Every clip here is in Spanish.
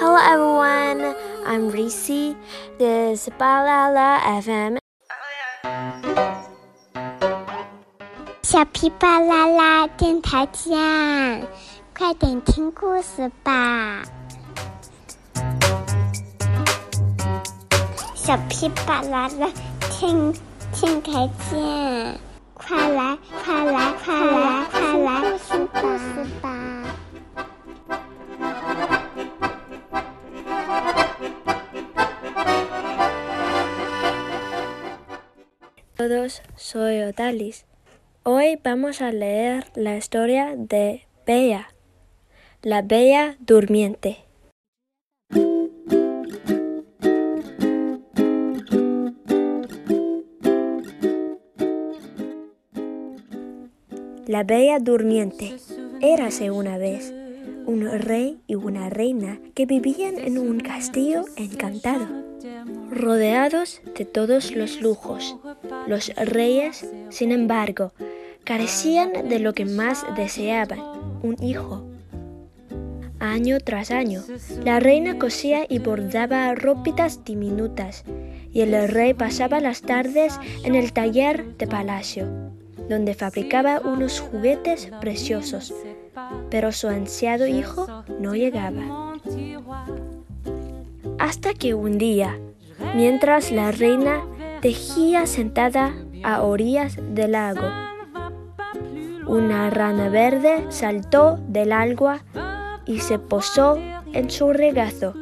Hello everyone, I'm Reese. This is Balala FM. 小皮巴啦啦电台见，快点听故事吧！小皮巴啦啦听听台见，快来快来快来快来听故事吧！Todos, soy Odalis. Hoy vamos a leer la historia de Bella, la Bella Durmiente. La Bella Durmiente. Érase una vez un rey y una reina que vivían en un castillo encantado, rodeados de todos los lujos. Los reyes, sin embargo, carecían de lo que más deseaban, un hijo. Año tras año, la reina cosía y bordaba ropitas diminutas, y el rey pasaba las tardes en el taller de palacio, donde fabricaba unos juguetes preciosos, pero su ansiado hijo no llegaba. Hasta que un día, mientras la reina tejía sentada a orillas del lago, una rana verde saltó del agua y se posó en su regazo.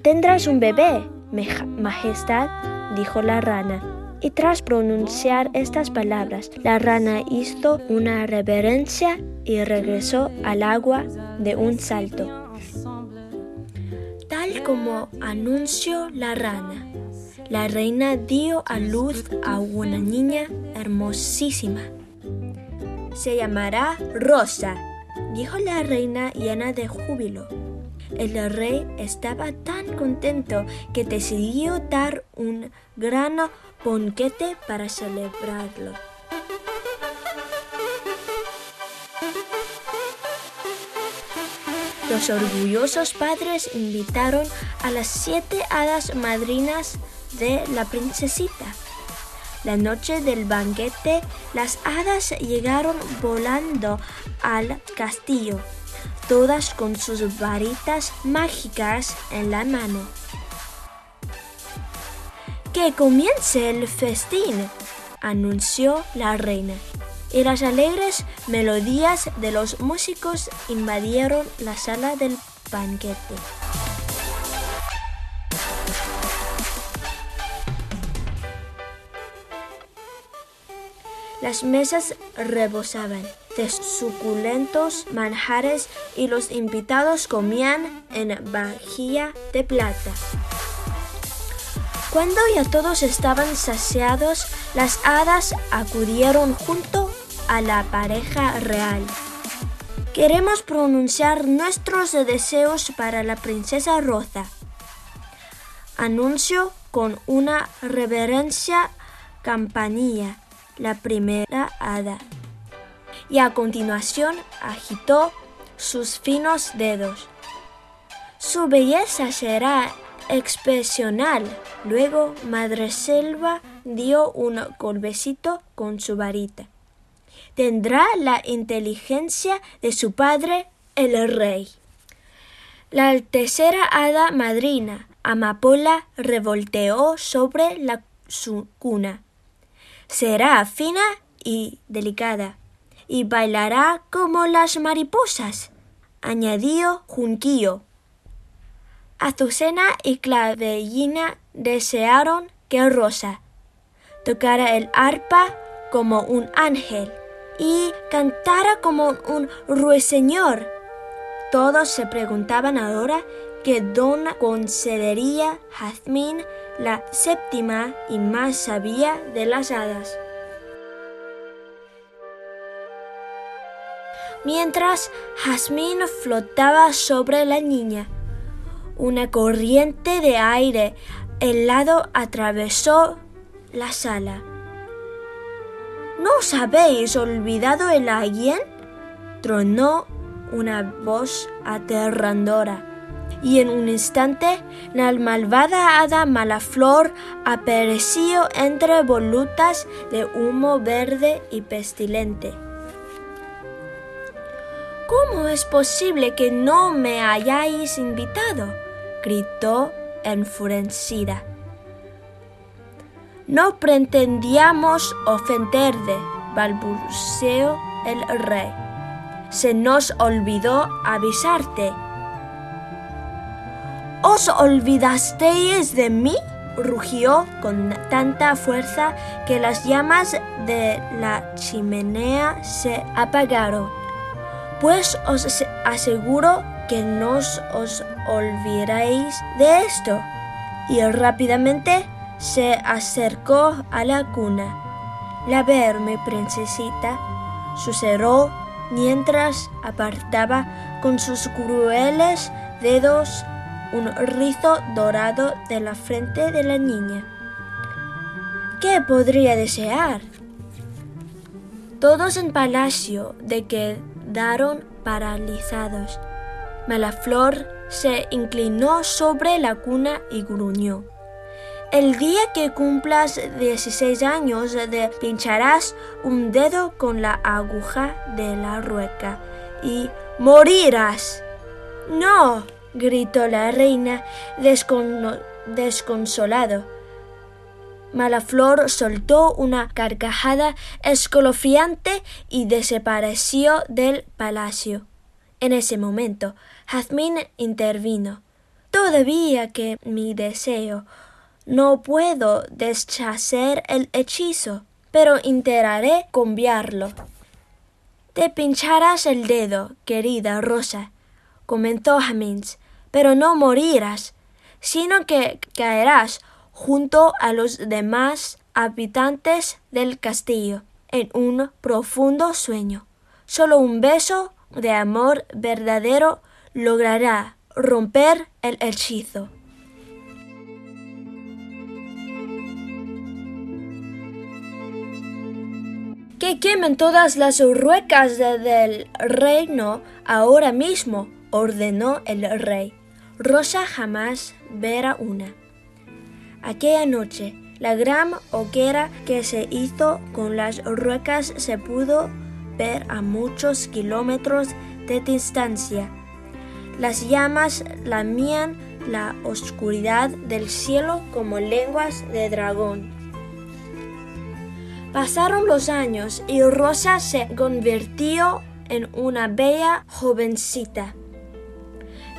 Tendrás un bebé, Majestad, dijo la rana. Y tras pronunciar estas palabras, la rana hizo una reverencia y regresó al agua de un salto. Tal como anunció la rana, la reina dio a luz a una niña hermosísima. Se llamará Rosa, dijo la reina llena de júbilo. El rey estaba tan contento que decidió dar un gran banquete para celebrarlo. Los orgullosos padres invitaron a las siete hadas madrinas de la princesita. La noche del banquete, las hadas llegaron volando al castillo, todas con sus varitas mágicas en la mano. Que comience el festín, anunció la reina, y las alegres melodías de los músicos invadieron la sala del banquete. Las mesas rebosaban de suculentos manjares y los invitados comían en vajilla de plata. Cuando ya todos estaban saciados, las hadas acudieron junto a la pareja real. Queremos pronunciar nuestros deseos para la princesa Rosa. Anunció con una reverencia campanilla la primera hada y a continuación agitó sus finos dedos. Su belleza será excepcional. Luego Madre Selva dio un golpecito con su varita. Tendrá la inteligencia de su padre, el rey. La tercera hada madrina, Amapola, revolteó sobre la, su cuna. Será fina y delicada, y bailará como las mariposas, añadió Junquillo. Azucena y Clavellina desearon que Rosa tocara el arpa como un ángel y cantara como un ruiseñor. Todos se preguntaban ahora que don concedería Jazmín la séptima y más sabia de las hadas. Mientras Jazmín flotaba sobre la niña, una corriente de aire helado atravesó la sala. ¿No os habéis olvidado el alguien? tronó una voz aterradora. Y en un instante la malvada hada Malaflor apareció entre volutas de humo verde y pestilente. ¿Cómo es posible que no me hayáis invitado? gritó enfurecida. No pretendíamos ofenderte, balbuceó el rey. Se nos olvidó avisarte. ¿Os olvidasteis de mí? rugió con tanta fuerza que las llamas de la chimenea se apagaron. Pues os aseguro que no os olvidaréis de esto. Y rápidamente se acercó a la cuna. La verme princesita susurró mientras apartaba con sus crueles dedos un rizo dorado de la frente de la niña. ¿Qué podría desear? Todos en palacio de quedaron paralizados. Malaflor se inclinó sobre la cuna y gruñó. El día que cumplas 16 años te pincharás un dedo con la aguja de la rueca y morirás. No, gritó la reina desconsolado. Malaflor soltó una carcajada escalofriante y desapareció del palacio. En ese momento, Jazmín intervino. Todavía que mi deseo no puedo deshacer el hechizo, pero intentaré cambiarlo. Te pincharás el dedo, querida Rosa, comentó Jamins, pero no morirás, sino que caerás junto a los demás habitantes del castillo en un profundo sueño. Solo un beso de amor verdadero logrará romper el hechizo. Que quemen todas las ruecas del reino ahora mismo, ordenó el rey. Rosa jamás verá una. Aquella noche, la gran hoguera que se hizo con las ruecas se pudo ver a muchos kilómetros de distancia. Las llamas lamían la oscuridad del cielo como lenguas de dragón. Pasaron los años y Rosa se convirtió en una bella jovencita.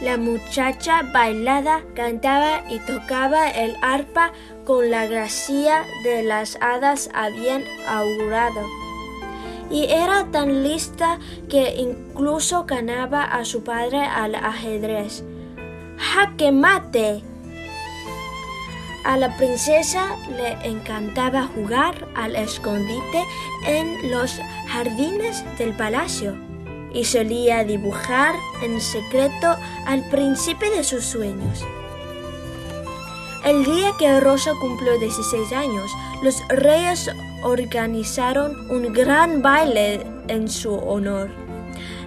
La muchacha bailaba, cantaba y tocaba el arpa con la gracia de las hadas habían augurado. Y era tan lista que incluso ganaba a su padre al ajedrez. ¡Jaque mate! A la princesa le encantaba jugar al escondite en los jardines del palacio y solía dibujar en secreto al príncipe de sus sueños. El día que Rosa cumplió 16 años, los reyes organizaron un gran baile en su honor.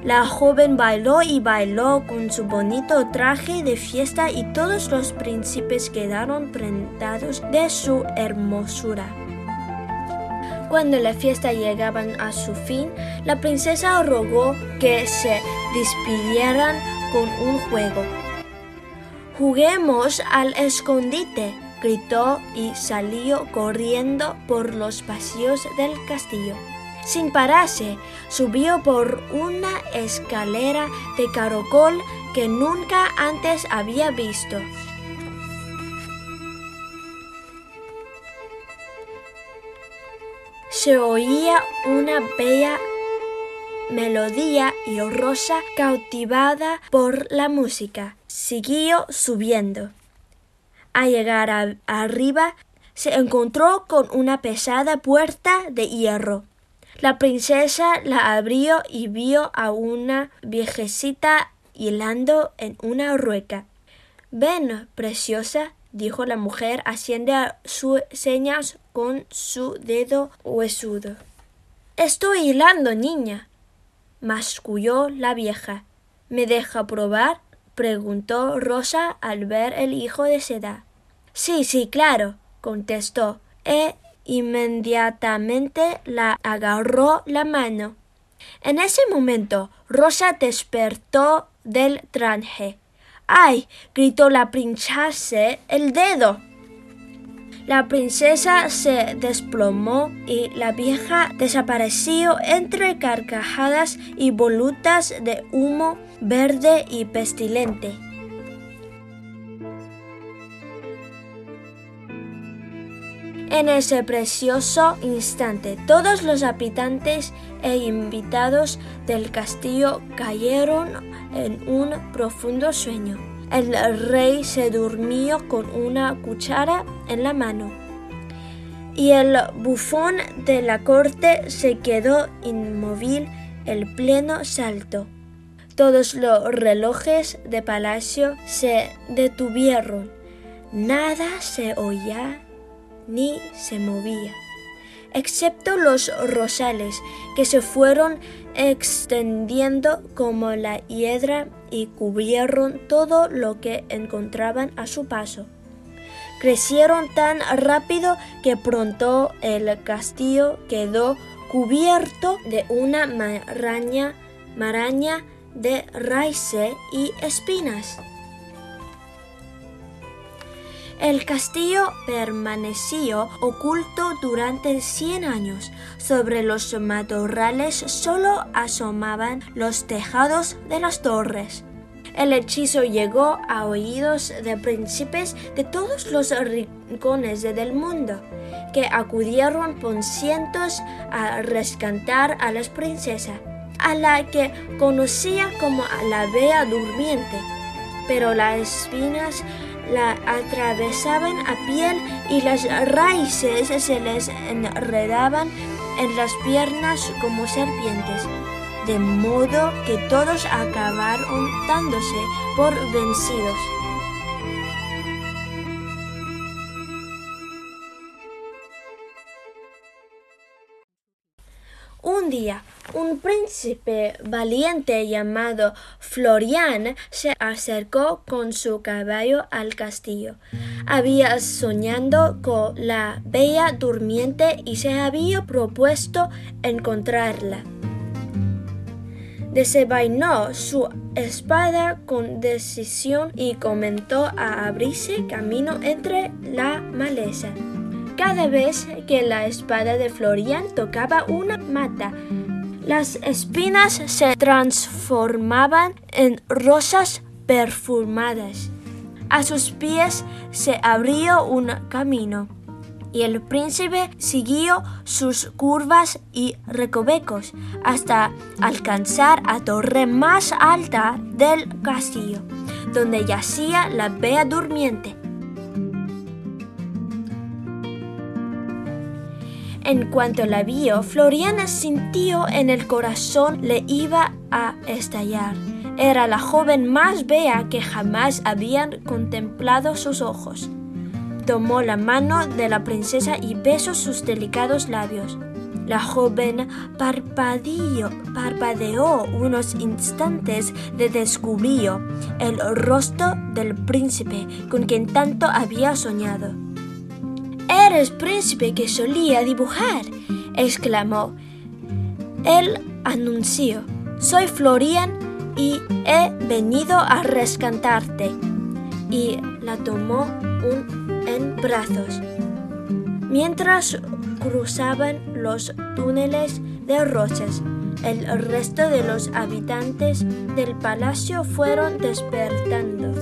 La joven bailó y bailó con su bonito traje de fiesta y todos los príncipes quedaron prendados de su hermosura. Cuando la fiesta llegaba a su fin, la princesa rogó que se despidieran con un juego. Juguemos al escondite, gritó y salió corriendo por los pasillos del castillo. Sin pararse, subió por una escalera de caracol que nunca antes había visto. Se oía una bella melodía y Rosa, cautivada por la música, siguió subiendo. Al llegar arriba, se encontró con una pesada puerta de hierro. La princesa la abrió y vio a una viejecita hilando en una rueca. Ven, preciosa, dijo la mujer haciendo sus señas con su dedo huesudo. Estoy hilando, niña, masculló la vieja. ¿Me deja probar? preguntó Rosa al ver el hijo de seda. Sí, sí, claro, contestó, e inmediatamente la agarró la mano. En ese momento Rosa despertó del trance. ¡Ay! gritó la princesa. el dedo. La princesa se desplomó y la vieja desapareció entre carcajadas y volutas de humo verde y pestilente. En ese precioso instante, todos los habitantes e invitados del castillo cayeron en un profundo sueño. El rey se durmió con una cuchara en la mano y el bufón de la corte se quedó inmóvil el pleno salto. Todos los relojes de palacio se detuvieron. Nada se oía ni se movía, excepto los rosales que se fueron extendiendo como la hiedra y cubrieron todo lo que encontraban a su paso. Crecieron tan rápido que pronto el castillo quedó cubierto de una maraña, maraña de raíces y espinas. El castillo permaneció oculto durante cien años. Sobre los matorrales solo asomaban los tejados de las torres. El hechizo llegó a oídos de príncipes de todos los rincones del mundo, que acudieron por cientos a rescatar a las princesas, a la que conocía como la Bea Durmiente. Pero las espinas la atravesaban a piel y las raíces se les enredaban en las piernas como serpientes, de modo que todos acabaron dándose por vencidos. Un día, un príncipe valiente llamado Florian se acercó con su caballo al castillo. Había soñado con la bella durmiente y se había propuesto encontrarla. Desenvainó su espada con decisión y comenzó a abrirse camino entre la maleza. Cada vez que la espada de Florian tocaba una mata, las espinas se transformaban en rosas perfumadas. A sus pies se abrió un camino y el príncipe siguió sus curvas y recovecos hasta alcanzar la torre más alta del castillo, donde yacía la bella durmiente. En cuanto la vio, Floriana sintió en el corazón le iba a estallar. Era la joven más bella que jamás habían contemplado sus ojos. Tomó la mano de la princesa y besó sus delicados labios. La joven parpadeó, parpadeó unos instantes de descubrió el rostro del príncipe con quien tanto había soñado. Eres príncipe que solía dibujar, exclamó. Él anunció, soy Florian y he venido a rescatarte. Y la tomó en brazos. Mientras cruzaban los túneles de rosas, el resto de los habitantes del palacio fueron despertando.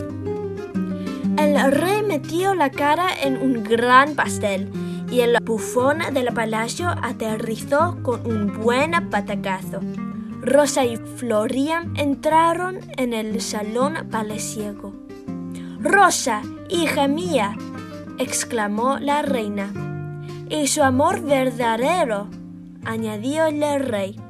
El rey metió la cara en un gran pastel y el bufón del palacio aterrizó con un buen patacazo. Rosa y Florian entraron en el salón palaciego. Rosa, hija mía, exclamó la reina. Y su amor verdadero, añadió el rey.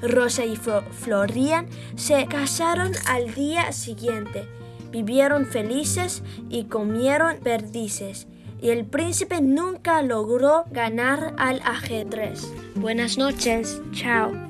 Rosa y Florian se casaron al día siguiente vivieron felices y comieron perdices. Y el príncipe nunca logró ganar al ajedrez. Buenas noches. Chao.